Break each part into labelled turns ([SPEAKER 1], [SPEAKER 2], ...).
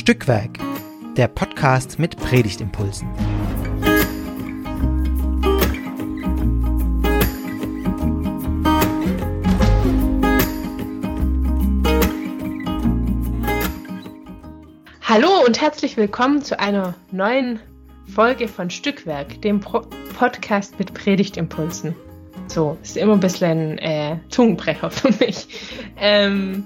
[SPEAKER 1] Stückwerk, der Podcast mit Predigtimpulsen.
[SPEAKER 2] Hallo und herzlich willkommen zu einer neuen Folge von Stückwerk, dem Pro Podcast mit Predigtimpulsen. So, ist immer ein bisschen äh, Zungenbrecher für mich. Ähm,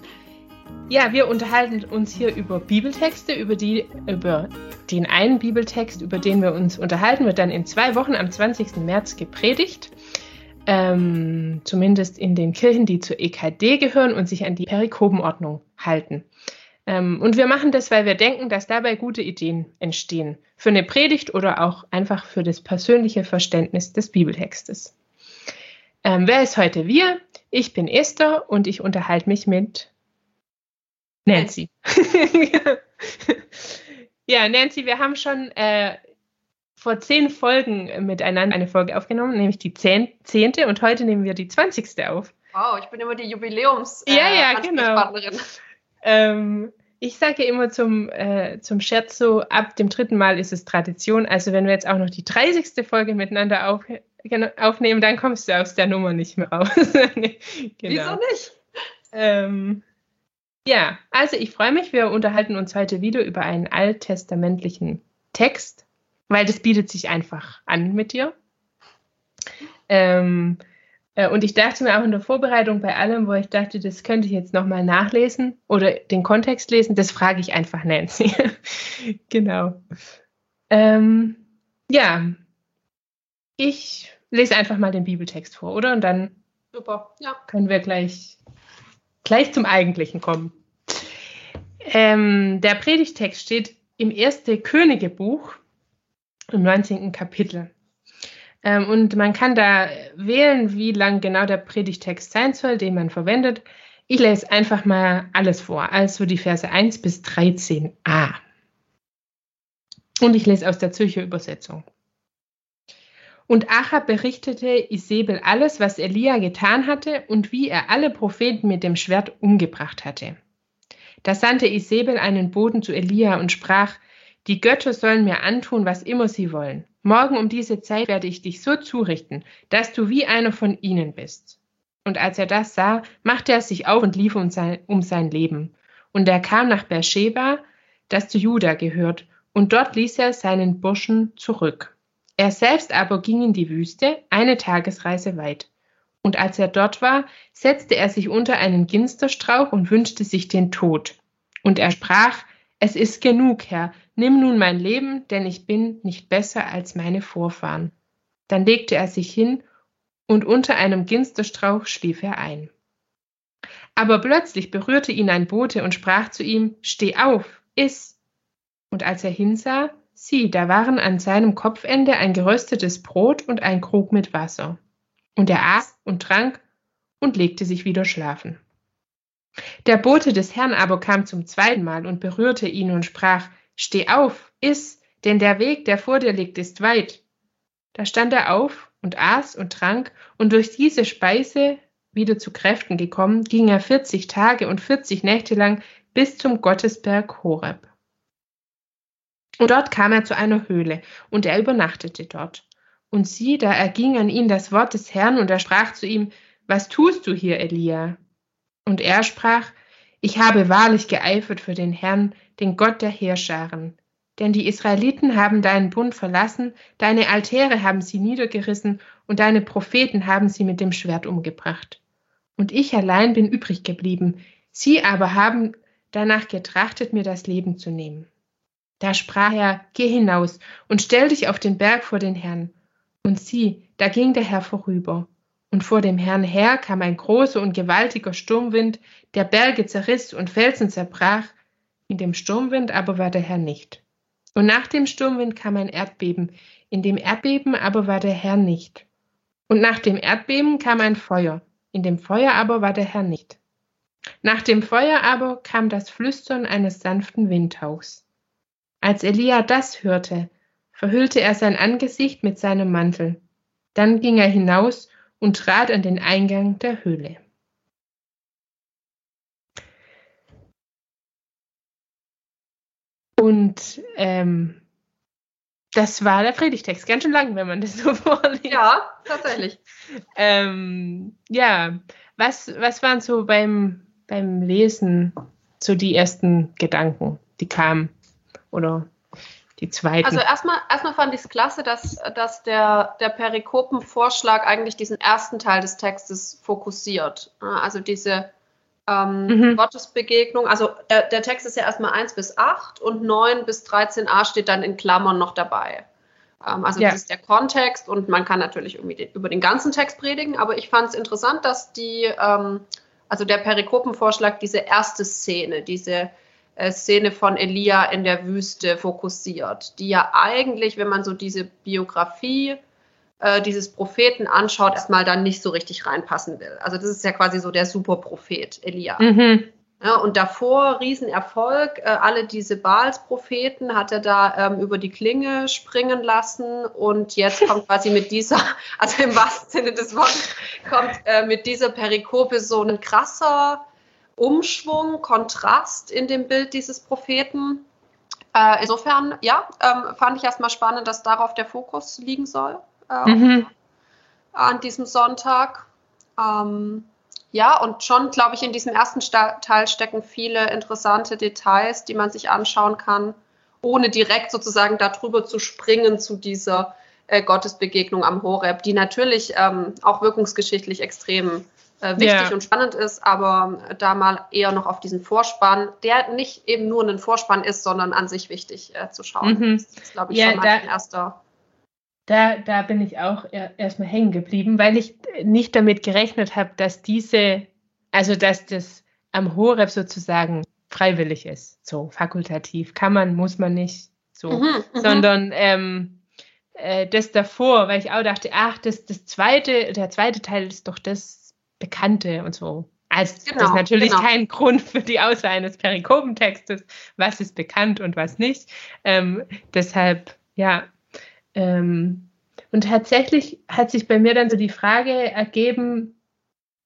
[SPEAKER 2] ja, wir unterhalten uns hier über Bibeltexte, über, die, über den einen Bibeltext, über den wir uns unterhalten, wird dann in zwei Wochen am 20. März gepredigt. Ähm, zumindest in den Kirchen, die zur EKD gehören und sich an die Perikopenordnung halten. Ähm, und wir machen das, weil wir denken, dass dabei gute Ideen entstehen. Für eine Predigt oder auch einfach für das persönliche Verständnis des Bibeltextes. Ähm, wer ist heute wir? Ich bin Esther und ich unterhalte mich mit Nancy. ja, Nancy, wir haben schon äh, vor zehn Folgen miteinander eine Folge aufgenommen, nämlich die zehnte und heute nehmen wir die zwanzigste auf.
[SPEAKER 3] Wow, ich bin immer die Jubiläums
[SPEAKER 2] äh, ja, ja, genau. Ähm, ich sage immer zum, äh, zum Scherz so, ab dem dritten Mal ist es Tradition. Also wenn wir jetzt auch noch die 30. Folge miteinander auf, aufnehmen, dann kommst du aus der Nummer nicht mehr raus.
[SPEAKER 3] nee, genau. Wieso nicht?
[SPEAKER 2] Ähm, ja, also ich freue mich. Wir unterhalten uns heute wieder über einen alttestamentlichen Text, weil das bietet sich einfach an mit dir. Ähm, äh, und ich dachte mir auch in der Vorbereitung bei allem, wo ich dachte, das könnte ich jetzt nochmal nachlesen oder den Kontext lesen, das frage ich einfach Nancy. genau. Ähm, ja, ich lese einfach mal den Bibeltext vor, oder? Und dann Super, ja. können wir gleich gleich zum Eigentlichen kommen. Ähm, der Predigtext steht im ersten Königebuch im 19. Kapitel. Ähm, und man kann da wählen, wie lang genau der Predigtext sein soll, den man verwendet. Ich lese einfach mal alles vor, also die Verse 1 bis 13a. Und ich lese aus der Zürcher Übersetzung. Und Achab berichtete Isabel alles, was Elia getan hatte und wie er alle Propheten mit dem Schwert umgebracht hatte. Da sandte Isabel einen Boten zu Elia und sprach, die Götter sollen mir antun, was immer sie wollen. Morgen um diese Zeit werde ich dich so zurichten, dass du wie einer von ihnen bist. Und als er das sah, machte er sich auf und lief um sein, um sein Leben. Und er kam nach Beersheba, das zu Juda gehört, und dort ließ er seinen Burschen zurück. Er selbst aber ging in die Wüste, eine Tagesreise weit. Und als er dort war, setzte er sich unter einen Ginsterstrauch und wünschte sich den Tod. Und er sprach, es ist genug, Herr, nimm nun mein Leben, denn ich bin nicht besser als meine Vorfahren. Dann legte er sich hin, und unter einem Ginsterstrauch schlief er ein. Aber plötzlich berührte ihn ein Bote und sprach zu ihm, Steh auf, iss. Und als er hinsah, Sieh, da waren an seinem Kopfende ein geröstetes Brot und ein Krug mit Wasser. Und er aß und trank und legte sich wieder schlafen. Der Bote des Herrn aber kam zum zweiten Mal und berührte ihn und sprach, Steh auf, iss, denn der Weg, der vor dir liegt, ist weit. Da stand er auf und aß und trank, und durch diese Speise, wieder zu Kräften gekommen, ging er vierzig Tage und vierzig Nächte lang bis zum Gottesberg Horeb. Und dort kam er zu einer Höhle, und er übernachtete dort. Und sieh, da erging an ihn das Wort des Herrn, und er sprach zu ihm, Was tust du hier, Elia? Und er sprach, Ich habe wahrlich geeifert für den Herrn, den Gott der Heerscharen. Denn die Israeliten haben deinen Bund verlassen, deine Altäre haben sie niedergerissen, und deine Propheten haben sie mit dem Schwert umgebracht. Und ich allein bin übrig geblieben, sie aber haben danach getrachtet, mir das Leben zu nehmen. Da sprach er, Geh hinaus und stell dich auf den Berg vor den Herrn. Und sieh, da ging der Herr vorüber. Und vor dem Herrn her kam ein großer und gewaltiger Sturmwind, der Berge zerriss und Felsen zerbrach. In dem Sturmwind aber war der Herr nicht. Und nach dem Sturmwind kam ein Erdbeben, in dem Erdbeben aber war der Herr nicht. Und nach dem Erdbeben kam ein Feuer, in dem Feuer aber war der Herr nicht. Nach dem Feuer aber kam das Flüstern eines sanften Windhauchs. Als Elia das hörte, verhüllte er sein Angesicht mit seinem Mantel. Dann ging er hinaus und trat an den Eingang der Höhle. und ähm, das war der Predigtext. Ganz schön lang, wenn man das so vorliest.
[SPEAKER 3] Ja, tatsächlich.
[SPEAKER 2] ähm, ja, was, was waren so beim, beim Lesen so die ersten Gedanken, die kamen? Oder die zweiten?
[SPEAKER 3] Also erstmal, erstmal fand ich es klasse, dass, dass der, der Perikopenvorschlag eigentlich diesen ersten Teil des Textes fokussiert. Also diese ähm, mhm. Gottesbegegnung. Also der, der, Text ist ja erstmal 1 bis 8 und 9 bis 13a steht dann in Klammern noch dabei. Ähm, also ja. das ist der Kontext und man kann natürlich irgendwie den, über den ganzen Text predigen, aber ich fand es interessant, dass die, ähm, also der Perikopenvorschlag diese erste Szene, diese äh, Szene von Elia in der Wüste fokussiert, die ja eigentlich, wenn man so diese Biografie äh, dieses Propheten anschaut, erstmal dann nicht so richtig reinpassen will. Also das ist ja quasi so der Superprophet Elia. Mhm. Ja, und davor Riesenerfolg. Äh, alle diese Baals-Propheten hat er da ähm, über die Klinge springen lassen. Und jetzt kommt quasi mit dieser, also im wahrsten Sinne des Wortes, kommt äh, mit dieser Perikope so ein krasser Umschwung, Kontrast in dem Bild dieses Propheten. Äh, insofern, ja, ähm, fand ich erstmal spannend, dass darauf der Fokus liegen soll äh, mhm. an diesem Sonntag. Ähm, ja, und schon, glaube ich, in diesem ersten Teil stecken viele interessante Details, die man sich anschauen kann, ohne direkt sozusagen darüber zu springen zu dieser äh, Gottesbegegnung am Horeb, die natürlich ähm, auch wirkungsgeschichtlich extrem äh, wichtig yeah. und spannend ist, aber da mal eher noch auf diesen Vorspann, der nicht eben nur ein Vorspann ist, sondern an sich wichtig äh, zu schauen. Mhm. Das ist, glaube ich, ja, schon mal ein erster
[SPEAKER 2] da, da bin ich auch erstmal hängen geblieben, weil ich nicht damit gerechnet habe, dass diese, also dass das am Horeb sozusagen freiwillig ist, so fakultativ. Kann man, muss man nicht so, mhm, mhm. sondern ähm, äh, das davor, weil ich auch dachte, ach, das, das zweite, der zweite Teil ist doch das Bekannte und so. Also genau, das ist natürlich genau. kein Grund für die Auswahl eines Perikopentextes, was ist bekannt und was nicht. Ähm, deshalb, ja, ähm, und tatsächlich hat sich bei mir dann so die Frage ergeben,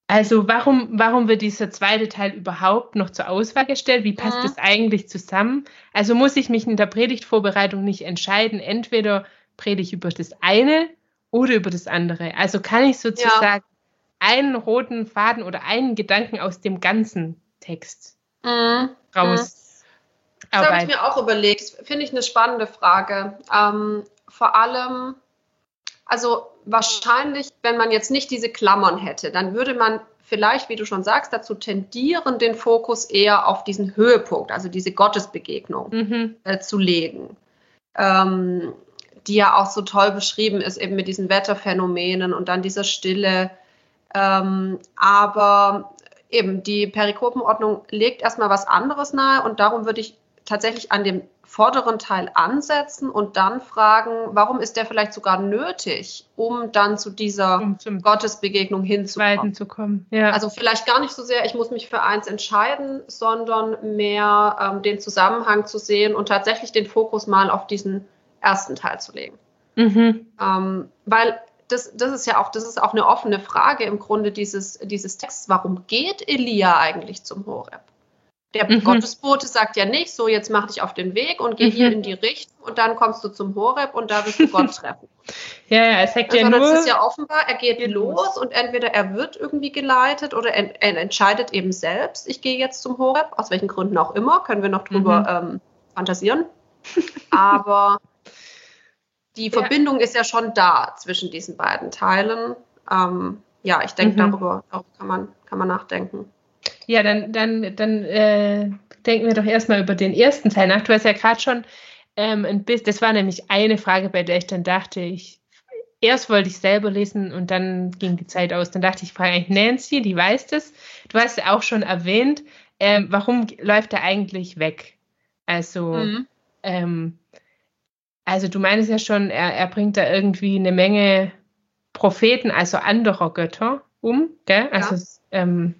[SPEAKER 2] also warum, warum wird dieser zweite Teil überhaupt noch zur Auswahl gestellt? Wie passt ja. das eigentlich zusammen? Also muss ich mich in der Predigtvorbereitung nicht entscheiden, entweder predige ich über das eine oder über das andere. Also kann ich sozusagen ja. Einen roten Faden oder einen Gedanken aus dem ganzen Text mhm. raus.
[SPEAKER 3] Mhm. Das habe ich mir auch überlegt. Finde ich eine spannende Frage. Ähm, vor allem, also wahrscheinlich, wenn man jetzt nicht diese Klammern hätte, dann würde man vielleicht, wie du schon sagst, dazu tendieren, den Fokus eher auf diesen Höhepunkt, also diese Gottesbegegnung mhm. äh, zu legen. Ähm, die ja auch so toll beschrieben ist, eben mit diesen Wetterphänomenen und dann dieser Stille. Ähm, aber eben die Perikopenordnung legt erstmal was anderes nahe und darum würde ich tatsächlich an dem vorderen Teil ansetzen und dann fragen, warum ist der vielleicht sogar nötig, um dann zu dieser um Gottesbegegnung hinzukommen.
[SPEAKER 2] Zu kommen. Ja.
[SPEAKER 3] Also vielleicht gar nicht so sehr, ich muss mich für eins entscheiden, sondern mehr ähm, den Zusammenhang zu sehen und tatsächlich den Fokus mal auf diesen ersten Teil zu legen. Mhm. Ähm, weil das, das ist ja auch, das ist auch eine offene Frage im Grunde dieses, dieses Texts. Warum geht Elia eigentlich zum Horeb? Der mhm. Gottesbote sagt ja nicht, so jetzt mach dich auf den Weg und geh mhm. hier in die Richtung und dann kommst du zum Horeb und da wirst du Gott treffen.
[SPEAKER 2] ja, ja, es sagt ja Sondern nur.
[SPEAKER 3] es ist ja offenbar, er geht, los und entweder er wird irgendwie geleitet oder er, er, entscheidet eben selbst, ich gehe jetzt zum Horeb, aus welchen Gründen auch immer, können wir noch drüber mhm. ähm, fantasieren. Aber die Verbindung ja. ist ja schon da zwischen diesen beiden Teilen. Ähm, ja, ich denke, mhm. darüber, darüber kann, man, kann man nachdenken.
[SPEAKER 2] Ja, dann, dann, dann äh, denken wir doch erstmal über den ersten Teil nach. Du hast ja gerade schon ähm, ein bisschen, das war nämlich eine Frage, bei der ich dann dachte, ich, erst wollte ich selber lesen und dann ging die Zeit aus. Dann dachte ich, frage eigentlich Nancy, die weiß das. Du hast ja auch schon erwähnt, ähm, warum läuft er eigentlich weg? Also, mhm. ähm, also du meinst ja schon, er, er bringt da irgendwie eine Menge Propheten, also anderer Götter um, gell? Also ja. ähm,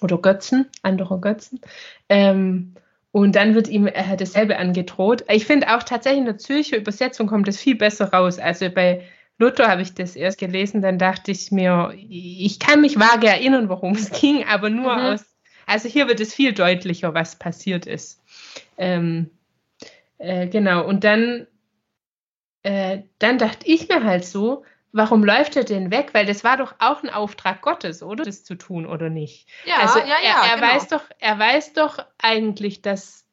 [SPEAKER 2] oder Götzen, andere Götzen. Ähm, und dann wird ihm äh, dasselbe angedroht. Ich finde auch tatsächlich in der Zürcher Übersetzung kommt das viel besser raus. Also bei Luther habe ich das erst gelesen, dann dachte ich mir, ich kann mich vage erinnern, worum es ging, aber nur mhm. aus, also hier wird es viel deutlicher, was passiert ist. Ähm, äh, genau, und dann, äh, dann dachte ich mir halt so, warum läuft er denn weg? Weil das war doch auch ein Auftrag Gottes, oder? Das zu tun oder nicht?
[SPEAKER 3] Ja,
[SPEAKER 2] also
[SPEAKER 3] ja, ja.
[SPEAKER 2] Er, er
[SPEAKER 3] genau.
[SPEAKER 2] weiß doch, er weiß doch eigentlich, dass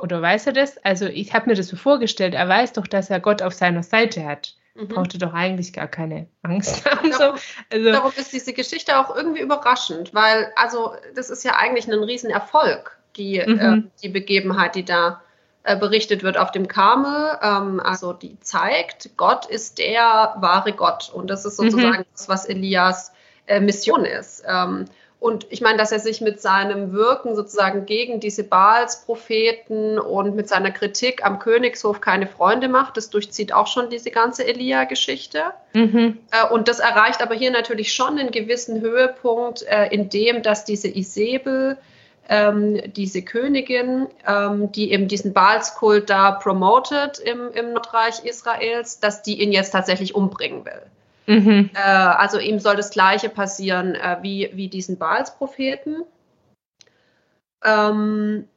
[SPEAKER 2] oder weiß er das? Also ich habe mir das so vorgestellt, er weiß doch, dass er Gott auf seiner Seite hat. Mhm. Brauchte doch eigentlich gar keine Angst haben.
[SPEAKER 3] Darum, so. also, darum ist diese Geschichte auch irgendwie überraschend, weil also das ist ja eigentlich ein Riesenerfolg, die, mhm. äh, die Begebenheit, die da berichtet wird auf dem Karmel. Ähm, also die zeigt, Gott ist der wahre Gott und das ist sozusagen mhm. das, was Elias äh, Mission ist. Ähm, und ich meine, dass er sich mit seinem Wirken sozusagen gegen diese Baals-Propheten und mit seiner Kritik am Königshof keine Freunde macht, das durchzieht auch schon diese ganze Elia-Geschichte. Mhm. Äh, und das erreicht aber hier natürlich schon einen gewissen Höhepunkt, äh, in dem, dass diese Isabel, ähm, diese Königin, ähm, die eben diesen Baalskult da promotet im, im Nordreich Israels, dass die ihn jetzt tatsächlich umbringen will. Mhm. Äh, also ihm soll das Gleiche passieren äh, wie, wie diesen Baals-Propheten. Ähm,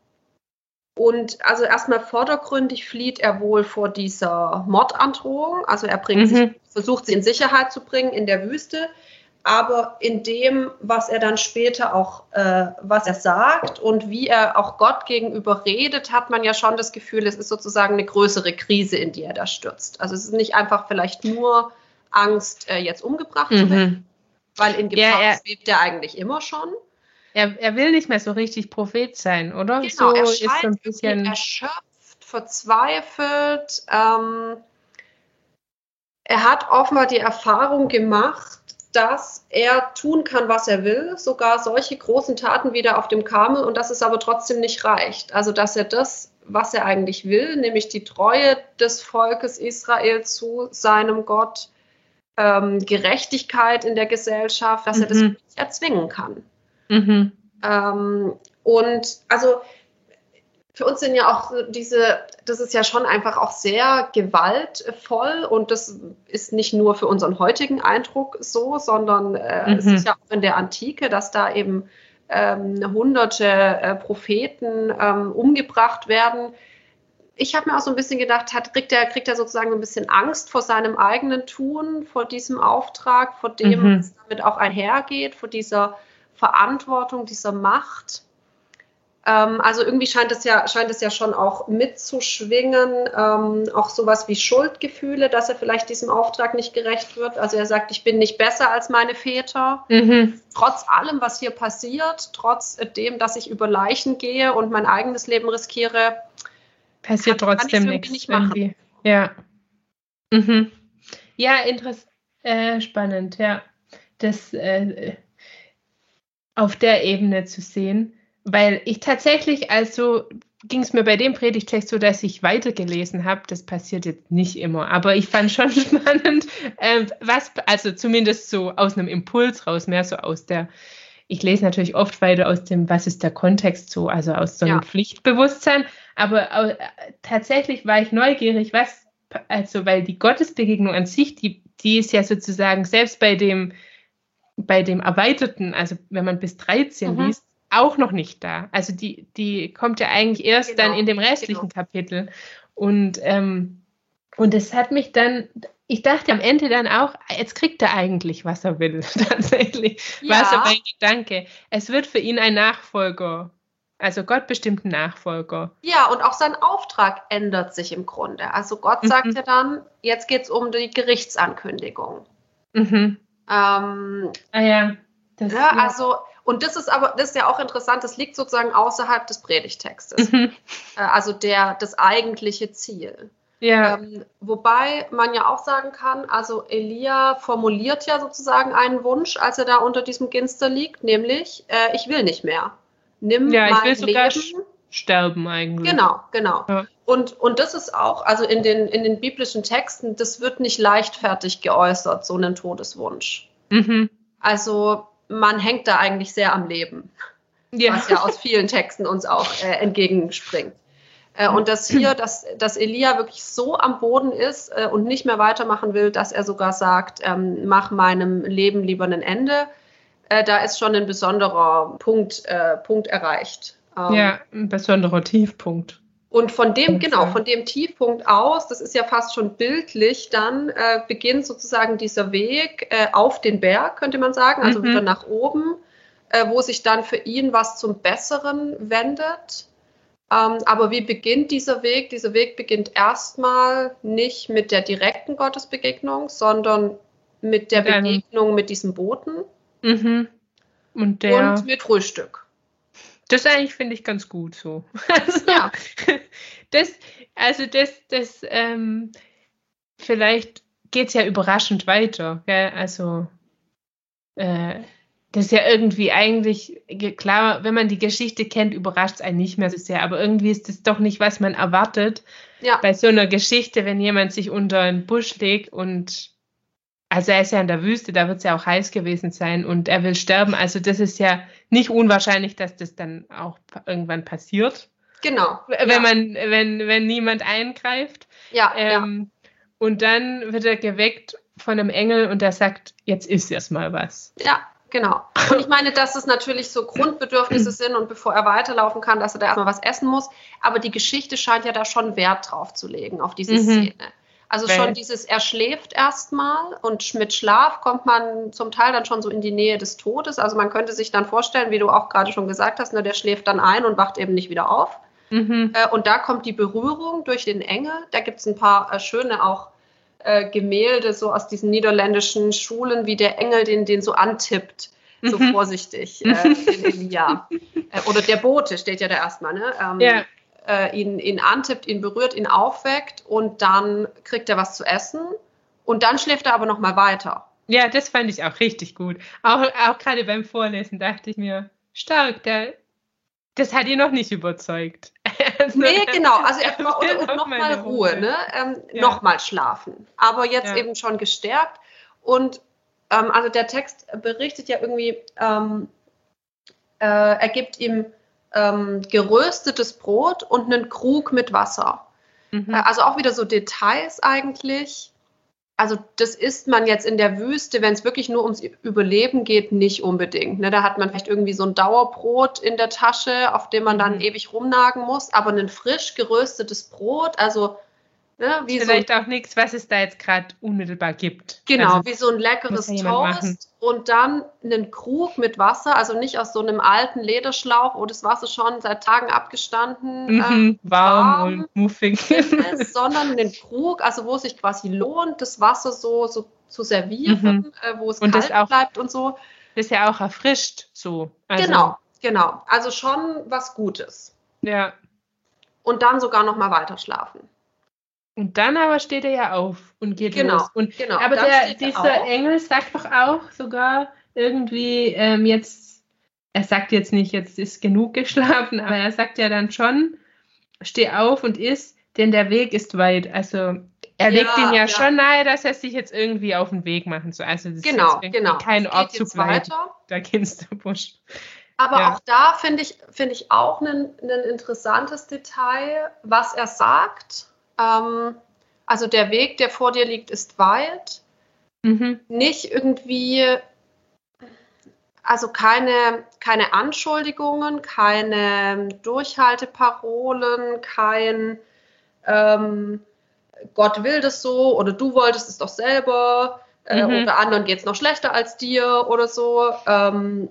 [SPEAKER 3] und also erstmal vordergründig flieht er wohl vor dieser Mordandrohung. Also er bringt mhm. sich, versucht sie in Sicherheit zu bringen in der Wüste. Aber in dem, was er dann später auch, äh, was er sagt und wie er auch Gott gegenüber redet, hat man ja schon das Gefühl, es ist sozusagen eine größere Krise, in die er da stürzt. Also es ist nicht einfach vielleicht nur Angst, äh, jetzt umgebracht mhm. zu werden, weil in Gefahr ja, er, schwebt er eigentlich immer schon.
[SPEAKER 2] Er, er will nicht mehr so richtig Prophet sein, oder?
[SPEAKER 3] Genau,
[SPEAKER 2] so
[SPEAKER 3] er scheint so ein bisschen erschöpft, verzweifelt. Ähm, er hat offenbar die Erfahrung gemacht, dass er tun kann, was er will, sogar solche großen Taten wieder auf dem Karmel und dass es aber trotzdem nicht reicht. Also dass er das, was er eigentlich will, nämlich die Treue des Volkes Israel zu seinem Gott, ähm, Gerechtigkeit in der Gesellschaft, dass mhm. er das mhm. nicht erzwingen kann. Mhm. Ähm, und also für uns sind ja auch diese, das ist ja schon einfach auch sehr gewaltvoll und das ist nicht nur für unseren heutigen Eindruck so, sondern äh, mhm. es ist ja auch in der Antike, dass da eben ähm, hunderte äh, Propheten ähm, umgebracht werden ich habe mir auch so ein bisschen gedacht, hat, kriegt, er, kriegt er sozusagen ein bisschen Angst vor seinem eigenen Tun, vor diesem Auftrag, vor dem, mhm. was damit auch einhergeht, vor dieser Verantwortung, dieser Macht. Ähm, also irgendwie scheint es ja, scheint es ja schon auch mitzuschwingen, ähm, auch sowas wie Schuldgefühle, dass er vielleicht diesem Auftrag nicht gerecht wird. Also er sagt, ich bin nicht besser als meine Väter. Mhm. Trotz allem, was hier passiert, trotz dem, dass ich über Leichen gehe und mein eigenes Leben riskiere,
[SPEAKER 2] Passiert kann, trotzdem nichts. Nicht irgendwie. Ja. Mhm. Ja, interessant. Äh, spannend, ja. Das äh, auf der Ebene zu sehen. Weil ich tatsächlich, also ging es mir bei dem Predigtext so, dass ich weitergelesen habe. Das passiert jetzt nicht immer, aber ich fand schon spannend, äh, was, also zumindest so aus einem Impuls raus, mehr so aus der ich lese natürlich oft weiter aus dem, was ist der Kontext so, also aus so einem ja. Pflichtbewusstsein. Aber äh, tatsächlich war ich neugierig, was, also, weil die Gottesbegegnung an sich, die, die ist ja sozusagen selbst bei dem, bei dem Erweiterten, also wenn man bis 13 mhm. liest, auch noch nicht da. Also die, die kommt ja eigentlich erst genau. dann in dem restlichen genau. Kapitel. Und, ähm, und es hat mich dann, ich dachte am Ende dann auch, jetzt kriegt er eigentlich, was er will, tatsächlich. Ja. War so mein Gedanke. Es wird für ihn ein Nachfolger. Also Gott bestimmt einen Nachfolger.
[SPEAKER 3] Ja, und auch sein Auftrag ändert sich im Grunde. Also Gott mhm. sagt ja dann, jetzt geht es um die Gerichtsankündigung. Mhm. Ähm,
[SPEAKER 2] ah ja.
[SPEAKER 3] Das, ja, ja. Also, und das ist aber, das ist ja auch interessant, das liegt sozusagen außerhalb des Predigtextes. Mhm. Äh, also der, das eigentliche Ziel. Ja. Ähm, wobei man ja auch sagen kann, also Elia formuliert ja sozusagen einen Wunsch, als er da unter diesem Ginster liegt, nämlich, äh, ich will nicht mehr.
[SPEAKER 2] Nimm ja, mein ich will Leben. sogar sterben eigentlich.
[SPEAKER 3] Genau, genau. Ja. Und, und das ist auch, also in den, in den biblischen Texten, das wird nicht leichtfertig geäußert, so einen Todeswunsch. Mhm. Also man hängt da eigentlich sehr am Leben, ja. was ja aus vielen Texten uns auch äh, entgegenspringt. Äh, und dass hier, dass, dass Elia wirklich so am Boden ist äh, und nicht mehr weitermachen will, dass er sogar sagt, ähm, mach meinem Leben lieber ein Ende, äh, da ist schon ein besonderer Punkt, Punkt erreicht.
[SPEAKER 2] Ähm, ja, ein besonderer Tiefpunkt.
[SPEAKER 3] Und von dem, genau, von dem Tiefpunkt aus, das ist ja fast schon bildlich, dann äh, beginnt sozusagen dieser Weg äh, auf den Berg, könnte man sagen, also mhm. wieder nach oben, äh, wo sich dann für ihn was zum Besseren wendet. Ähm, aber wie beginnt dieser Weg? Dieser Weg beginnt erstmal nicht mit der direkten Gottesbegegnung, sondern mit der Begegnung mit diesem Boten
[SPEAKER 2] mhm. und, der,
[SPEAKER 3] und mit Frühstück.
[SPEAKER 2] Das eigentlich finde ich ganz gut so. Also, ja. Das, also das, das, ähm, vielleicht geht es ja überraschend weiter. Gell? Also äh, das ist ja irgendwie eigentlich, klar, wenn man die Geschichte kennt, überrascht es einen nicht mehr so sehr, aber irgendwie ist das doch nicht, was man erwartet ja. bei so einer Geschichte, wenn jemand sich unter einen Busch legt und, also er ist ja in der Wüste, da wird es ja auch heiß gewesen sein und er will sterben, also das ist ja nicht unwahrscheinlich, dass das dann auch irgendwann passiert.
[SPEAKER 3] Genau.
[SPEAKER 2] Wenn ja. man, wenn, wenn niemand eingreift.
[SPEAKER 3] Ja, ähm,
[SPEAKER 2] ja. Und dann wird er geweckt von einem Engel und der sagt, jetzt ist erstmal was.
[SPEAKER 3] Ja, Genau. Und ich meine, dass es natürlich so Grundbedürfnisse sind und bevor er weiterlaufen kann, dass er da erstmal was essen muss. Aber die Geschichte scheint ja da schon Wert drauf zu legen, auf diese mhm. Szene. Also schon dieses, er schläft erstmal und mit Schlaf kommt man zum Teil dann schon so in die Nähe des Todes. Also man könnte sich dann vorstellen, wie du auch gerade schon gesagt hast, ne, der schläft dann ein und wacht eben nicht wieder auf. Mhm. Äh, und da kommt die Berührung durch den Engel. Da gibt es ein paar äh, schöne auch äh, Gemälde so aus diesen niederländischen Schulen, wie der Engel den, den so antippt, so mhm. vorsichtig, äh, in Elia. Äh, oder der Bote steht ja da erstmal, ne? Ähm, ja. Äh, ihn, ihn antippt, ihn berührt, ihn aufweckt und dann kriegt er was zu essen und dann schläft er aber nochmal weiter.
[SPEAKER 2] Ja, das fand ich auch richtig gut. Auch, auch gerade beim Vorlesen dachte ich mir, stark, der, das hat ihn noch nicht überzeugt.
[SPEAKER 3] also, nee, genau. Also erstmal und, nochmal Ruhe, Ruhe, ne? Ähm, ja. nochmal schlafen. Aber jetzt ja. eben schon gestärkt. Und ähm, also der Text berichtet ja irgendwie, ähm, äh, er gibt ihm ähm, geröstetes Brot und einen Krug mit Wasser. Mhm. Äh, also auch wieder so Details eigentlich also das isst man jetzt in der Wüste, wenn es wirklich nur ums Überleben geht, nicht unbedingt. Ne? Da hat man vielleicht irgendwie so ein Dauerbrot in der Tasche, auf dem man dann mhm. ewig rumnagen muss, aber ein frisch geröstetes Brot, also
[SPEAKER 2] Ne, wie Vielleicht so, auch nichts, was es da jetzt gerade unmittelbar gibt.
[SPEAKER 3] Genau, also, wie so ein leckeres Toast machen. und dann einen Krug mit Wasser, also nicht aus so einem alten Lederschlauch, wo das Wasser schon seit Tagen abgestanden
[SPEAKER 2] mhm, äh, warm, warm, und muffig
[SPEAKER 3] ist, sondern einen Krug, also wo es sich quasi lohnt, das Wasser so, so zu servieren, mhm. äh, wo es und kalt auch, bleibt und so.
[SPEAKER 2] Das ist ja auch erfrischt so.
[SPEAKER 3] Also, genau, genau. Also schon was Gutes.
[SPEAKER 2] Ja.
[SPEAKER 3] Und dann sogar noch mal weiter schlafen.
[SPEAKER 2] Und dann aber steht er ja auf und geht
[SPEAKER 3] genau,
[SPEAKER 2] los. Und,
[SPEAKER 3] genau,
[SPEAKER 2] aber der, dieser Engel sagt doch auch sogar irgendwie ähm, jetzt, er sagt jetzt nicht, jetzt ist genug geschlafen, aber er sagt ja dann schon, steh auf und iss, denn der Weg ist weit. Also er legt ja, ihn ja, ja, schon nahe, dass er sich jetzt irgendwie auf den Weg machen soll. Also das
[SPEAKER 3] genau, ist genau.
[SPEAKER 2] kein Ort zu bleiben. Der Kinsterbusch.
[SPEAKER 3] Aber ja. auch da finde ich, find ich auch ein interessantes Detail, was er sagt ähm, also der Weg, der vor dir liegt, ist weit. Mhm. Nicht irgendwie, also keine, keine Anschuldigungen, keine Durchhalteparolen, kein ähm, Gott will das so oder du wolltest es doch selber äh, mhm. oder anderen geht es noch schlechter als dir oder so. Ähm,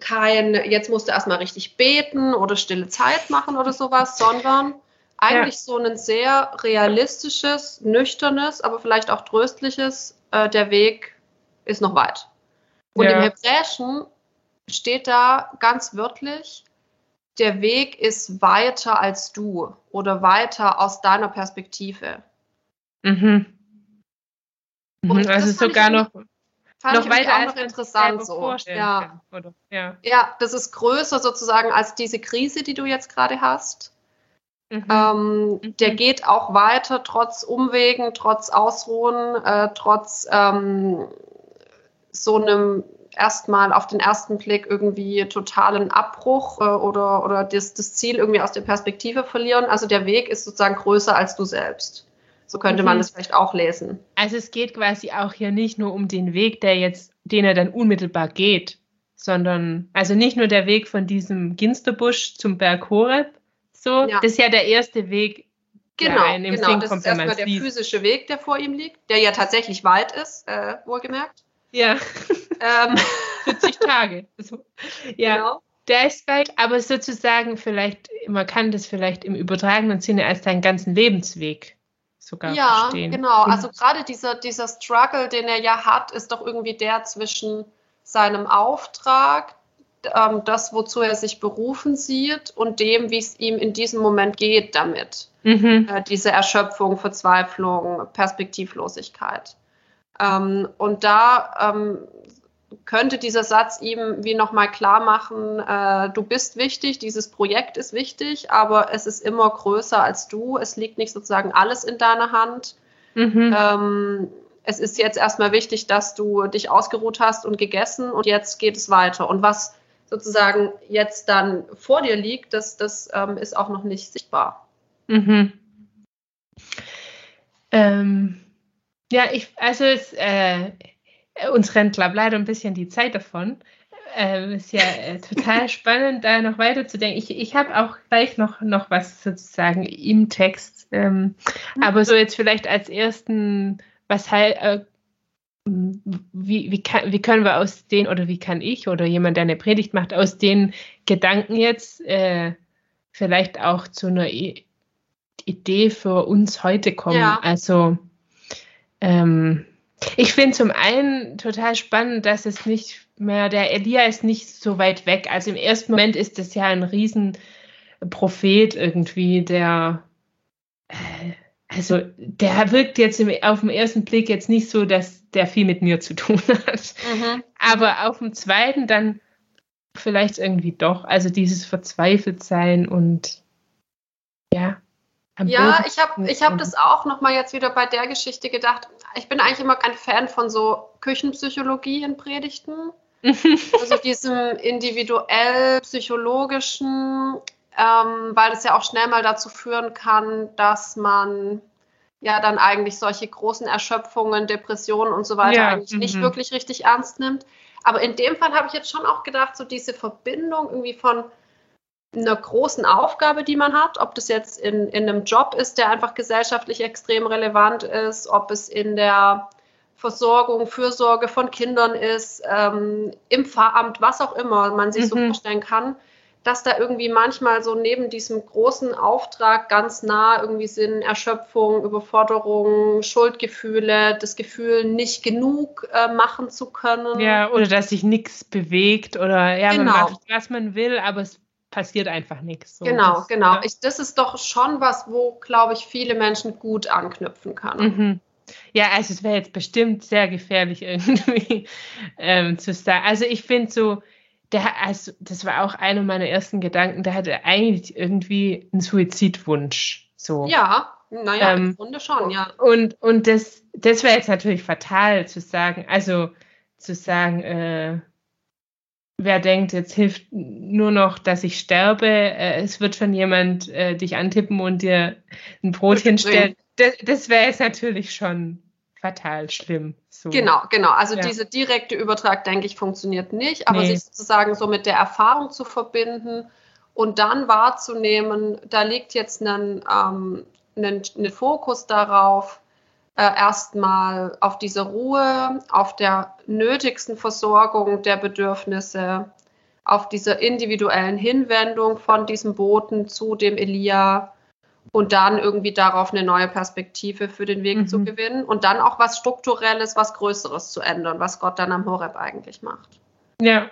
[SPEAKER 3] kein, jetzt musst du erstmal richtig beten oder stille Zeit machen oder sowas, sondern eigentlich ja. so ein sehr realistisches, nüchternes, aber vielleicht auch tröstliches, äh, der Weg ist noch weit. Und ja. im Hebräischen steht da ganz wörtlich, der Weg ist weiter als du oder weiter aus deiner Perspektive.
[SPEAKER 2] Mhm. mhm also sogar noch,
[SPEAKER 3] fand noch weiter auch noch interessant so. Ja. ja. ja, das ist größer sozusagen als diese Krise, die du jetzt gerade hast. Mhm. Ähm, mhm. Der geht auch weiter, trotz Umwegen, trotz Ausruhen, äh, trotz ähm, so einem erstmal auf den ersten Blick irgendwie totalen Abbruch äh, oder, oder das, das Ziel irgendwie aus der Perspektive verlieren. Also der Weg ist sozusagen größer als du selbst. So könnte mhm. man das vielleicht auch lesen.
[SPEAKER 2] Also es geht quasi auch hier nicht nur um den Weg, der jetzt, den er dann unmittelbar geht, sondern also nicht nur der Weg von diesem Ginsterbusch zum Berg Horeb, So, ja. das ist ja der erste Weg.
[SPEAKER 3] Genau, genau. das kommt, ist erstmal der liest. physische Weg, der vor ihm liegt, der ja tatsächlich weit ist, äh, wohlgemerkt.
[SPEAKER 2] Ja. Ähm. 40 Tage. So. Ja. Genau. Der ist weit, aber sozusagen vielleicht, man kann das vielleicht im übertragenen Sinne als deinen ganzen Lebensweg sogar
[SPEAKER 3] ja, verstehen. Ja, genau. Also gerade dieser, dieser Struggle, den er ja hat, ist doch irgendwie der zwischen seinem Auftrag, ähm, das, wozu er sich berufen sieht, und dem, wie es ihm in diesem Moment geht damit. Mhm. Äh, diese Erschöpfung, Verzweiflung, Perspektivlosigkeit. Ähm, und da ähm, könnte dieser Satz ihm wie nochmal klar machen, äh, du bist wichtig, dieses Projekt ist wichtig, aber es ist immer größer als du. Es liegt nicht sozusagen alles in deiner Hand. Mhm. Ähm, es ist jetzt erstmal wichtig, dass du dich ausgeruht hast und gegessen und jetzt geht es weiter. Und was sozusagen jetzt dann vor dir liegt, das, das ähm, ist auch noch nicht sichtbar.
[SPEAKER 2] Mhm. Ähm, ja, ich, also es, äh, uns rennt, leider ein bisschen die Zeit davon. Äh, ist ja äh, total spannend, da noch weiter zu denken. Ich, ich habe auch gleich noch, noch was sozusagen im Text. Ähm, mhm. Aber so jetzt vielleicht als ersten, was halt, äh, wie, wie, kann, wie können wir aus den, oder wie kann ich oder jemand, der eine Predigt macht, aus den Gedanken jetzt äh, vielleicht auch zu einer I Idee für uns heute kommen? Ja. Also, ähm, ich finde zum einen total spannend, dass es nicht mehr, der Elia ist nicht so weit weg. Also im ersten Moment ist es ja ein Riesenprophet irgendwie, der, äh, also der wirkt jetzt im, auf den ersten Blick jetzt nicht so, dass der viel mit mir zu tun hat. Mhm. Aber auf dem zweiten dann vielleicht irgendwie doch. Also dieses Verzweifeltsein und ja,
[SPEAKER 3] ja, ich habe ich hab das auch nochmal jetzt wieder bei der Geschichte gedacht. Ich bin eigentlich immer kein Fan von so Küchenpsychologie in Predigten. also diesem individuell psychologischen, ähm, weil es ja auch schnell mal dazu führen kann, dass man ja dann eigentlich solche großen Erschöpfungen, Depressionen und so weiter ja, eigentlich nicht mhm. wirklich richtig ernst nimmt. Aber in dem Fall habe ich jetzt schon auch gedacht, so diese Verbindung irgendwie von einer großen Aufgabe, die man hat, ob das jetzt in, in einem Job ist, der einfach gesellschaftlich extrem relevant ist, ob es in der Versorgung, Fürsorge von Kindern ist, ähm, im Pfarramt, was auch immer man sich mhm. so vorstellen kann, dass da irgendwie manchmal so neben diesem großen Auftrag ganz nah irgendwie sind Erschöpfung, Überforderung, Schuldgefühle, das Gefühl, nicht genug äh, machen zu können.
[SPEAKER 2] Ja, oder dass sich nichts bewegt oder ja, genau. man macht, was man will, aber es passiert einfach nichts.
[SPEAKER 3] So. Genau, das, genau. Ja. Ich, das ist doch schon was, wo, glaube ich, viele Menschen gut anknüpfen können.
[SPEAKER 2] Mhm. Ja, also es wäre jetzt bestimmt sehr gefährlich irgendwie ähm, zu sagen. Also ich finde so, der, also das war auch einer meiner ersten Gedanken, der hatte eigentlich irgendwie einen Suizidwunsch. So.
[SPEAKER 3] Ja, naja, ähm, im Grunde schon, ja.
[SPEAKER 2] Und, und das, das wäre jetzt natürlich fatal zu sagen, also zu sagen, äh, wer denkt, jetzt hilft nur noch, dass ich sterbe, äh, es wird schon jemand äh, dich antippen und dir ein Brot hinstellen. Das, das wäre jetzt natürlich schon fatal schlimm.
[SPEAKER 3] So. Genau, genau. Also ja. diese direkte Übertrag, denke ich, funktioniert nicht, aber nee. sich sozusagen so mit der Erfahrung zu verbinden und dann wahrzunehmen, da liegt jetzt ein, ähm, ein, ein Fokus darauf, äh, erstmal auf diese Ruhe, auf der nötigsten Versorgung der Bedürfnisse, auf dieser individuellen Hinwendung von diesem Boten zu dem Elia und dann irgendwie darauf eine neue Perspektive für den Weg mhm. zu gewinnen und dann auch was Strukturelles, was Größeres zu ändern, was Gott dann am Horeb eigentlich macht.
[SPEAKER 2] Ja.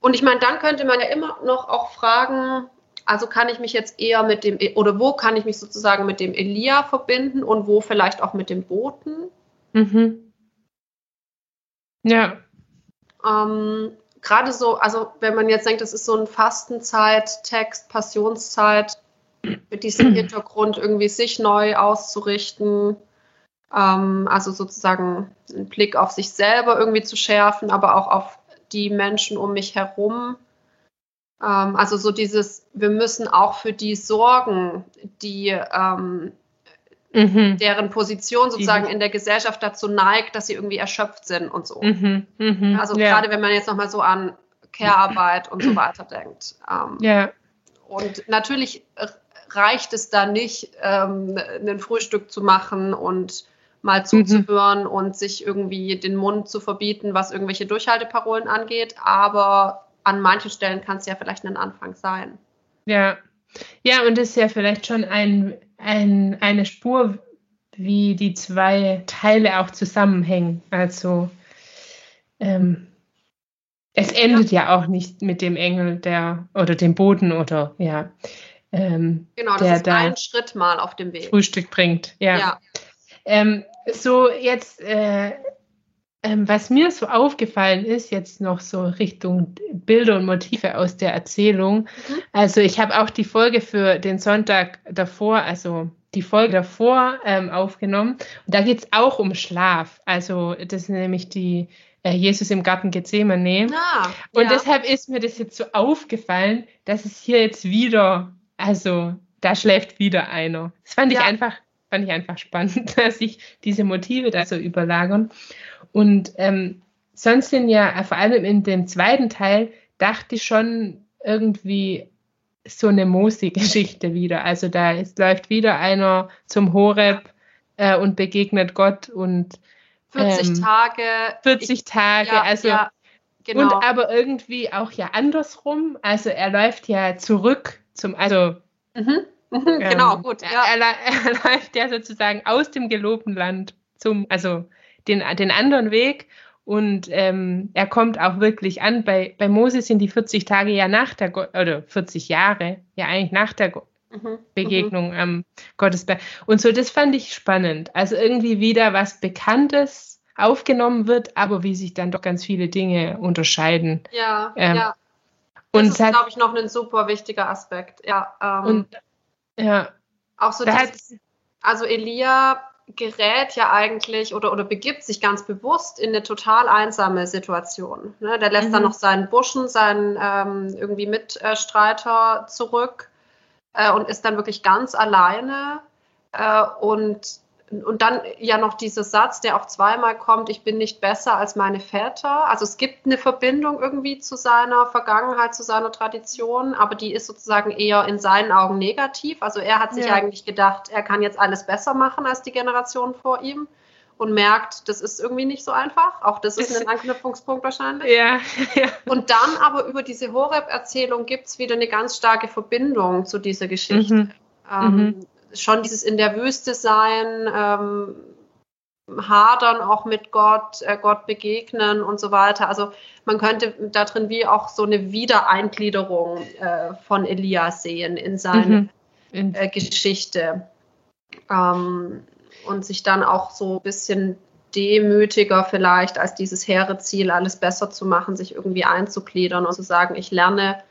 [SPEAKER 3] Und ich meine, dann könnte man ja immer noch auch fragen, also kann ich mich jetzt eher mit dem, oder wo kann ich mich sozusagen mit dem Elia verbinden und wo vielleicht auch mit dem Boten? Mhm.
[SPEAKER 2] Ja.
[SPEAKER 3] Ähm, Gerade so, also wenn man jetzt denkt, das ist so ein Fastenzeit-Text, Passionszeit, mit diesem Hintergrund irgendwie sich neu auszurichten, ähm, also sozusagen einen Blick auf sich selber irgendwie zu schärfen, aber auch auf die Menschen um mich herum ähm, also so dieses, wir müssen auch für die sorgen, die ähm, mhm. deren Position sozusagen die. in der Gesellschaft dazu neigt, dass sie irgendwie erschöpft sind und so. Mhm. Mhm. Also ja. gerade wenn man jetzt nochmal so an Care-Arbeit und so weiter denkt. Ähm, ja. Und natürlich reicht es da nicht, ähm, ein Frühstück zu machen und mal zuzuhören mhm. und sich irgendwie den Mund zu verbieten, was irgendwelche Durchhalteparolen angeht. Aber an manchen Stellen kann es ja vielleicht ein Anfang sein.
[SPEAKER 2] Ja, ja, und es ist ja vielleicht schon ein, ein, eine Spur, wie die zwei Teile auch zusammenhängen. Also ähm, es endet ja. ja. auch nicht mit dem Engel, der oder dem Boden oder ja.
[SPEAKER 3] Ähm, genau, das der ist ein Schritt mal auf dem Weg.
[SPEAKER 2] Frühstück bringt, ja. ja. Ähm, so jetzt, äh, ähm, was mir so aufgefallen ist, jetzt noch so Richtung Bilder und Motive aus der Erzählung. Mhm. Also ich habe auch die Folge für den Sonntag davor, also die Folge davor ähm, aufgenommen. Und da geht es auch um Schlaf. Also das ist nämlich die äh, Jesus im Garten Gethsemane. Ah, und ja. deshalb ist mir das jetzt so aufgefallen, dass es hier jetzt wieder, also da schläft wieder einer. Das fand ja. ich einfach, fand ich einfach spannend, dass sich diese Motive da so überlagern. Und ähm, sonst sind ja, vor allem in dem zweiten Teil, dachte ich schon irgendwie so eine Mosi-Geschichte wieder. Also da ist, läuft wieder einer zum Horeb äh, und begegnet Gott und
[SPEAKER 3] 40 ähm, Tage.
[SPEAKER 2] 40 ich, Tage, ja, also ja, genau. und aber irgendwie auch ja andersrum. Also er läuft ja zurück zum, also
[SPEAKER 3] mhm. Mhm, ähm, genau, gut.
[SPEAKER 2] Ja. Er, er, läuft ja sozusagen aus dem gelobten Land zum, also den, den anderen Weg und ähm, er kommt auch wirklich an. Bei, bei Moses sind die 40 Tage ja nach der, Go oder 40 Jahre, ja eigentlich nach der Go mhm. Begegnung am ähm, Gottesberg. Und so, das fand ich spannend. Also irgendwie wieder was Bekanntes aufgenommen wird, aber wie sich dann doch ganz viele Dinge unterscheiden.
[SPEAKER 3] Ja, ähm, ja. Das und ist, glaube ich, noch ein super wichtiger Aspekt. Ja. Ähm, und ja. Auch so, dieses, also Elia gerät ja eigentlich oder, oder begibt sich ganz bewusst in eine total einsame Situation. Ne? Der lässt mhm. dann noch seinen Burschen, seinen ähm, irgendwie Mitstreiter zurück äh, und ist dann wirklich ganz alleine. Äh, und, und dann ja noch dieser Satz, der auch zweimal kommt, ich bin nicht besser als meine Väter. Also es gibt eine Verbindung irgendwie zu seiner Vergangenheit, zu seiner Tradition, aber die ist sozusagen eher in seinen Augen negativ. Also er hat sich ja. eigentlich gedacht, er kann jetzt alles besser machen als die Generation vor ihm und merkt, das ist irgendwie nicht so einfach. Auch das ist ein Anknüpfungspunkt wahrscheinlich.
[SPEAKER 2] Ja, ja.
[SPEAKER 3] Und dann aber über diese Horeb-Erzählung gibt es wieder eine ganz starke Verbindung zu dieser Geschichte. Mhm. Ähm, mhm. Schon dieses in der Wüste sein, ähm, hadern auch mit Gott, äh, Gott begegnen und so weiter. Also man könnte da drin wie auch so eine Wiedereingliederung äh, von Elias sehen in seine mhm. äh, Geschichte. Ähm, und sich dann auch so ein bisschen demütiger vielleicht als dieses hehre Ziel, alles besser zu machen, sich irgendwie einzugliedern und zu sagen, ich lerne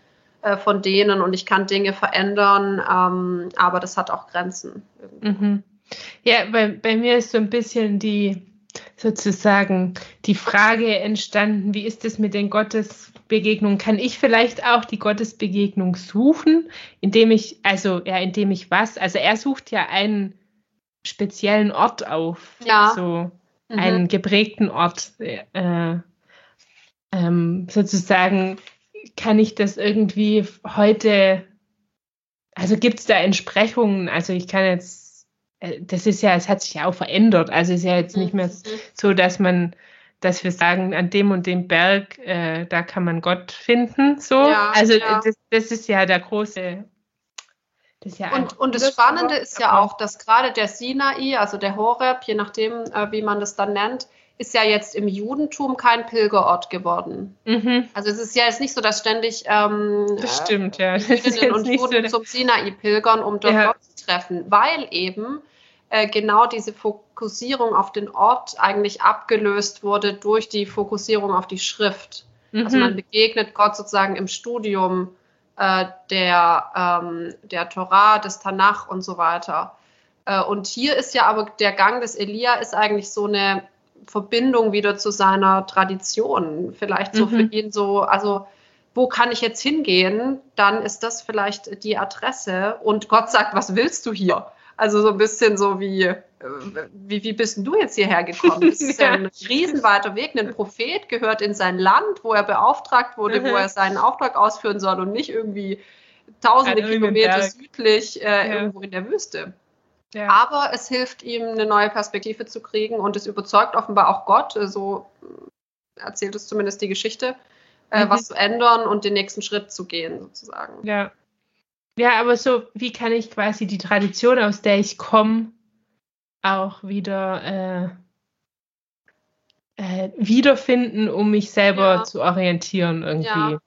[SPEAKER 3] äh, von denen und ich kann Dinge verändern, ähm, aber das hat auch Grenzen.
[SPEAKER 2] Mhm. Ja, bei, bei mir ist so ein bisschen die sozusagen die Frage entstanden, wie ist es mit den Gottesbegegnungen? Kann ich vielleicht auch die Gottesbegegnung suchen, indem ich, also ja, indem ich was? Also er sucht ja einen speziellen Ort auf.
[SPEAKER 3] Ja.
[SPEAKER 2] So mhm. einen geprägten Ort. Äh, ähm, sozusagen kann ich das irgendwie heute, also gibt es da Entsprechungen? Also ich kann jetzt, äh, das ist ja, es hat sich ja auch verändert. Also es ist ja jetzt nicht mehr mhm. so, dass man, dass wir sagen, an dem und dem Berg, äh, da kann man Gott finden. So. Ja, also ja. Das, das ist ja der große
[SPEAKER 3] das ja und, und das Spannende ist ja auch, dass gerade der Sinai, also der Horeb, je nachdem, äh, wie man das dann nennt, ist ja jetzt im Judentum kein Pilgerort geworden. Mhm. Also es ist ja jetzt nicht so, dass ständig ähm,
[SPEAKER 2] das stimmt, ja.
[SPEAKER 3] Jüdinnen und Juden so zum Sinai pilgern, um dort ja. Gott zu treffen, weil eben äh, genau diese Fokussierung auf den Ort eigentlich abgelöst wurde durch die Fokussierung auf die Schrift. Also mhm. Also man begegnet Gott sozusagen im Studium äh, der, ähm, der Torah, des Tanach und so weiter. Äh, und hier ist ja aber der Gang des Elia ist eigentlich so eine Verbindung wieder zu seiner Tradition. Vielleicht so mhm. für ihn so, also wo kann ich jetzt hingehen? Dann ist das vielleicht die Adresse. Und Gott sagt, was willst du hier? Also so ein bisschen so wie, wie, wie bist denn du jetzt hierher gekommen? Das ist ja ein riesenweiter Weg. Ein Prophet gehört in sein Land, wo er beauftragt wurde, mhm. wo er seinen Auftrag ausführen soll und nicht irgendwie tausende Kilometer südlich äh, ja. irgendwo in der Wüste. Ja. Aber es hilft ihm, eine neue Perspektive zu kriegen und es überzeugt offenbar auch Gott, äh, so erzählt es zumindest die Geschichte, äh, mhm. was zu ändern und den nächsten Schritt zu gehen, sozusagen.
[SPEAKER 2] Ja. Ja, aber so, wie kann ich quasi die Tradition, aus der ich komme, auch wieder äh, äh, wiederfinden, um mich selber ja. zu orientieren irgendwie.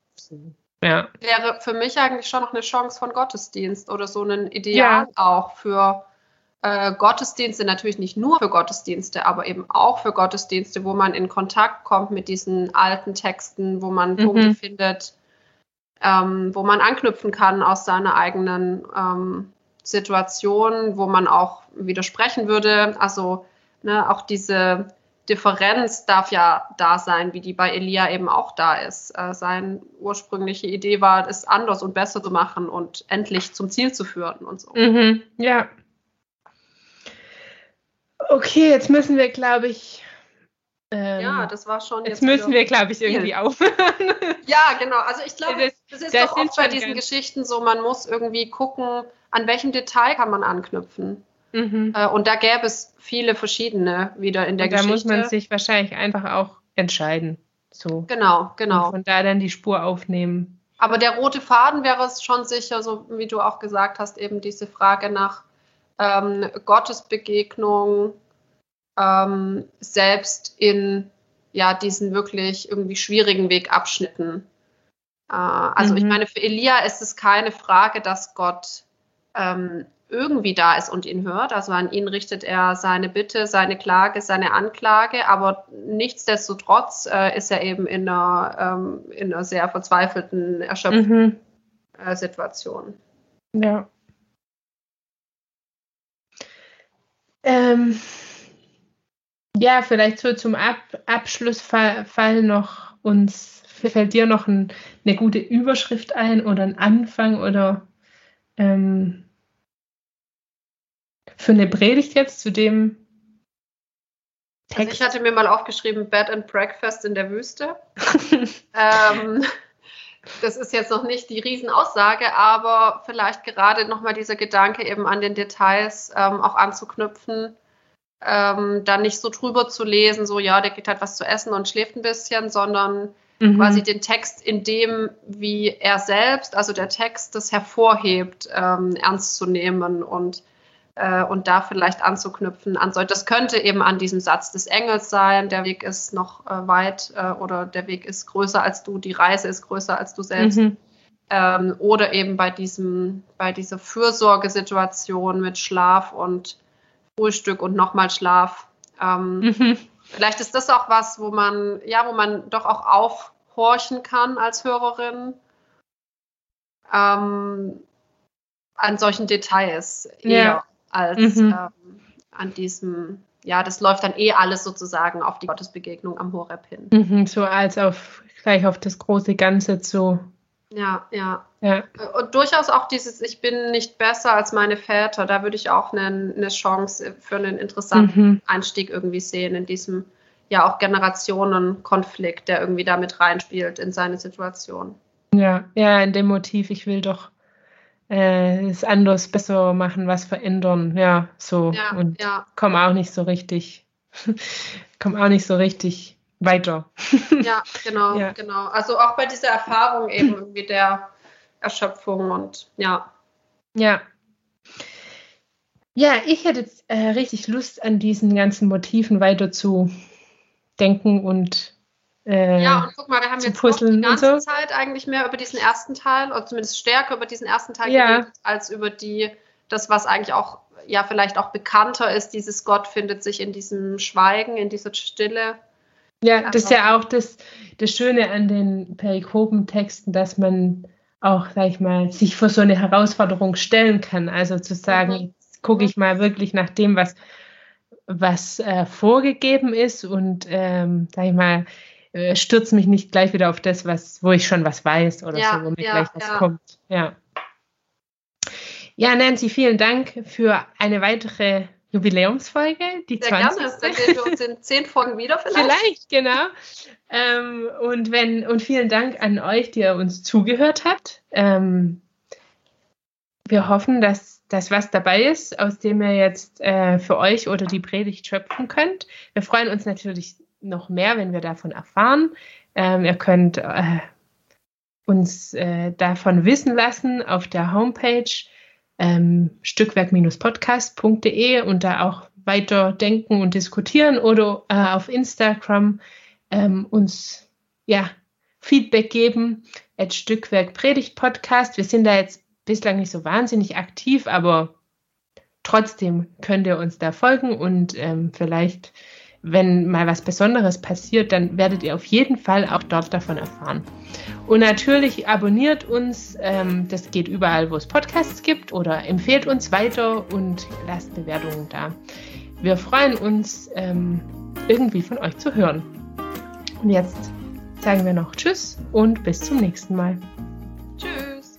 [SPEAKER 2] Ja.
[SPEAKER 3] ja. Wäre für mich eigentlich schon noch eine Chance von Gottesdienst oder so ein Ideal ja. auch für äh, Gottesdienste, natürlich nicht nur für Gottesdienste, aber eben auch für Gottesdienste, wo man in Kontakt kommt mit diesen alten Texten, wo man mhm. Punkte findet, ähm, wo man anknüpfen kann aus seiner eigenen ähm, Situation, wo man auch widersprechen würde. Also ne, auch diese Differenz darf ja da sein, wie die bei Elia eben auch da ist. Äh, seine ursprüngliche Idee war, es anders und besser zu machen und endlich zum Ziel zu führen und so.
[SPEAKER 2] Mhm, ja, Okay, jetzt müssen wir, glaube ich.
[SPEAKER 3] Ähm, ja, das war schon.
[SPEAKER 2] Jetzt, jetzt müssen wir, glaube ich, irgendwie aufhören.
[SPEAKER 3] ja, genau. Also ich glaube, das, das ist das doch oft bei diesen Geschichten so, man muss irgendwie gucken, an welchem Detail kann man anknüpfen. Mhm. Äh, und da gäbe es viele verschiedene wieder in der und
[SPEAKER 2] da
[SPEAKER 3] Geschichte.
[SPEAKER 2] Da muss man sich wahrscheinlich einfach auch entscheiden. So.
[SPEAKER 3] Genau, genau.
[SPEAKER 2] Und von da dann die Spur aufnehmen.
[SPEAKER 3] Aber der rote Faden wäre es schon sicher, so wie du auch gesagt hast, eben diese Frage nach ähm, Gottesbegegnung ähm, selbst in ja diesen wirklich irgendwie schwierigen Wegabschnitten. Äh, also mhm. ich meine, für Elia ist es keine Frage, dass Gott ähm, irgendwie da ist und ihn hört. Also an ihn richtet er seine Bitte, seine Klage, seine Anklage, aber nichtsdestotrotz äh, ist er eben in einer, ähm, in einer sehr verzweifelten, erschöpften mhm. äh, Situation.
[SPEAKER 2] Ja. Ähm, ja, vielleicht so zum Ab Abschlussfall noch uns, fällt dir noch ein, eine gute Überschrift ein oder ein Anfang oder ähm, für eine Predigt jetzt zu dem
[SPEAKER 3] Text? Also ich hatte mir mal aufgeschrieben, Bed and Breakfast in der Wüste. ähm, das ist jetzt noch nicht die Riesenaussage, aber vielleicht gerade nochmal dieser Gedanke eben an den Details ähm, auch anzuknüpfen, ähm, dann nicht so drüber zu lesen, so ja, der geht halt was zu essen und schläft ein bisschen, sondern mhm. quasi den Text in dem, wie er selbst, also der Text das hervorhebt, ähm, ernst zu nehmen und äh, und da vielleicht anzuknüpfen an solch. Das könnte eben an diesem Satz des Engels sein, der Weg ist noch äh, weit äh, oder der Weg ist größer als du, die Reise ist größer als du selbst. Mhm. Ähm, oder eben bei diesem, bei dieser Fürsorgesituation mit Schlaf und Frühstück und nochmal Schlaf. Ähm, mhm. Vielleicht ist das auch was, wo man, ja, wo man doch auch aufhorchen kann als Hörerin. Ähm, an solchen Details. Ja als mhm. ähm, an diesem, ja, das läuft dann eh alles sozusagen auf die Gottesbegegnung am Horeb hin.
[SPEAKER 2] Mhm, so als auf gleich auf das große Ganze zu.
[SPEAKER 3] Ja, ja, ja. Und durchaus auch dieses, ich bin nicht besser als meine Väter, da würde ich auch eine, eine Chance für einen interessanten mhm. Einstieg irgendwie sehen in diesem ja auch Generationenkonflikt, der irgendwie damit reinspielt in seine Situation.
[SPEAKER 2] Ja, ja, in dem Motiv, ich will doch äh, es anders, besser machen, was verändern, ja, so. Ja, und ja. komme auch nicht so richtig, komme auch nicht so richtig weiter.
[SPEAKER 3] ja, genau, ja. genau. Also auch bei dieser Erfahrung eben irgendwie der Erschöpfung und ja.
[SPEAKER 2] Ja. Ja, ich hätte jetzt äh, richtig Lust an diesen ganzen Motiven weiter zu denken und
[SPEAKER 3] äh, ja, und guck mal, wir haben jetzt die ganze so. Zeit eigentlich mehr über diesen ersten Teil, oder zumindest stärker über diesen ersten Teil ja. geredet, als über die, das, was eigentlich auch, ja, vielleicht auch bekannter ist, dieses Gott findet sich in diesem Schweigen, in dieser Stille.
[SPEAKER 2] Ja, das ist ja auch das, das Schöne an den Perikopentexten, dass man auch, sag ich mal, sich vor so eine Herausforderung stellen kann. Also zu sagen, mhm. gucke ich mal wirklich nach dem, was, was äh, vorgegeben ist und, ähm, sag ich mal, äh, stürze mich nicht gleich wieder auf das, was, wo ich schon was weiß oder ja, so, wo mir ja, gleich was ja. kommt. Ja. Ja, Nancy, vielen Dank für eine weitere Jubiläumsfolge, die Sehr 20. gerne,
[SPEAKER 3] dann sehen wir uns in zehn Folgen wieder vielleicht.
[SPEAKER 2] Vielleicht, genau. Ähm, und, wenn, und vielen Dank an euch, die ihr uns zugehört habt. Ähm, wir hoffen, dass das was dabei ist, aus dem ihr jetzt äh, für euch oder die Predigt schöpfen könnt. Wir freuen uns natürlich noch mehr, wenn wir davon erfahren. Ähm, ihr könnt äh, uns äh, davon wissen lassen auf der Homepage ähm, stückwerk-podcast.de und da auch weiter denken und diskutieren oder äh, auf Instagram ähm, uns ja Feedback geben. At Stückwerk Predigt Podcast. Wir sind da jetzt bislang nicht so wahnsinnig aktiv, aber trotzdem könnt ihr uns da folgen und ähm, vielleicht, wenn mal was Besonderes passiert, dann werdet ihr auf jeden Fall auch dort davon erfahren. Und natürlich abonniert uns, ähm, das geht überall, wo es Podcasts gibt oder empfehlt uns weiter und lasst Bewertungen da. Wir freuen uns, ähm, irgendwie von euch zu hören. Und jetzt sagen wir noch Tschüss und bis zum nächsten Mal.
[SPEAKER 3] Tschüss.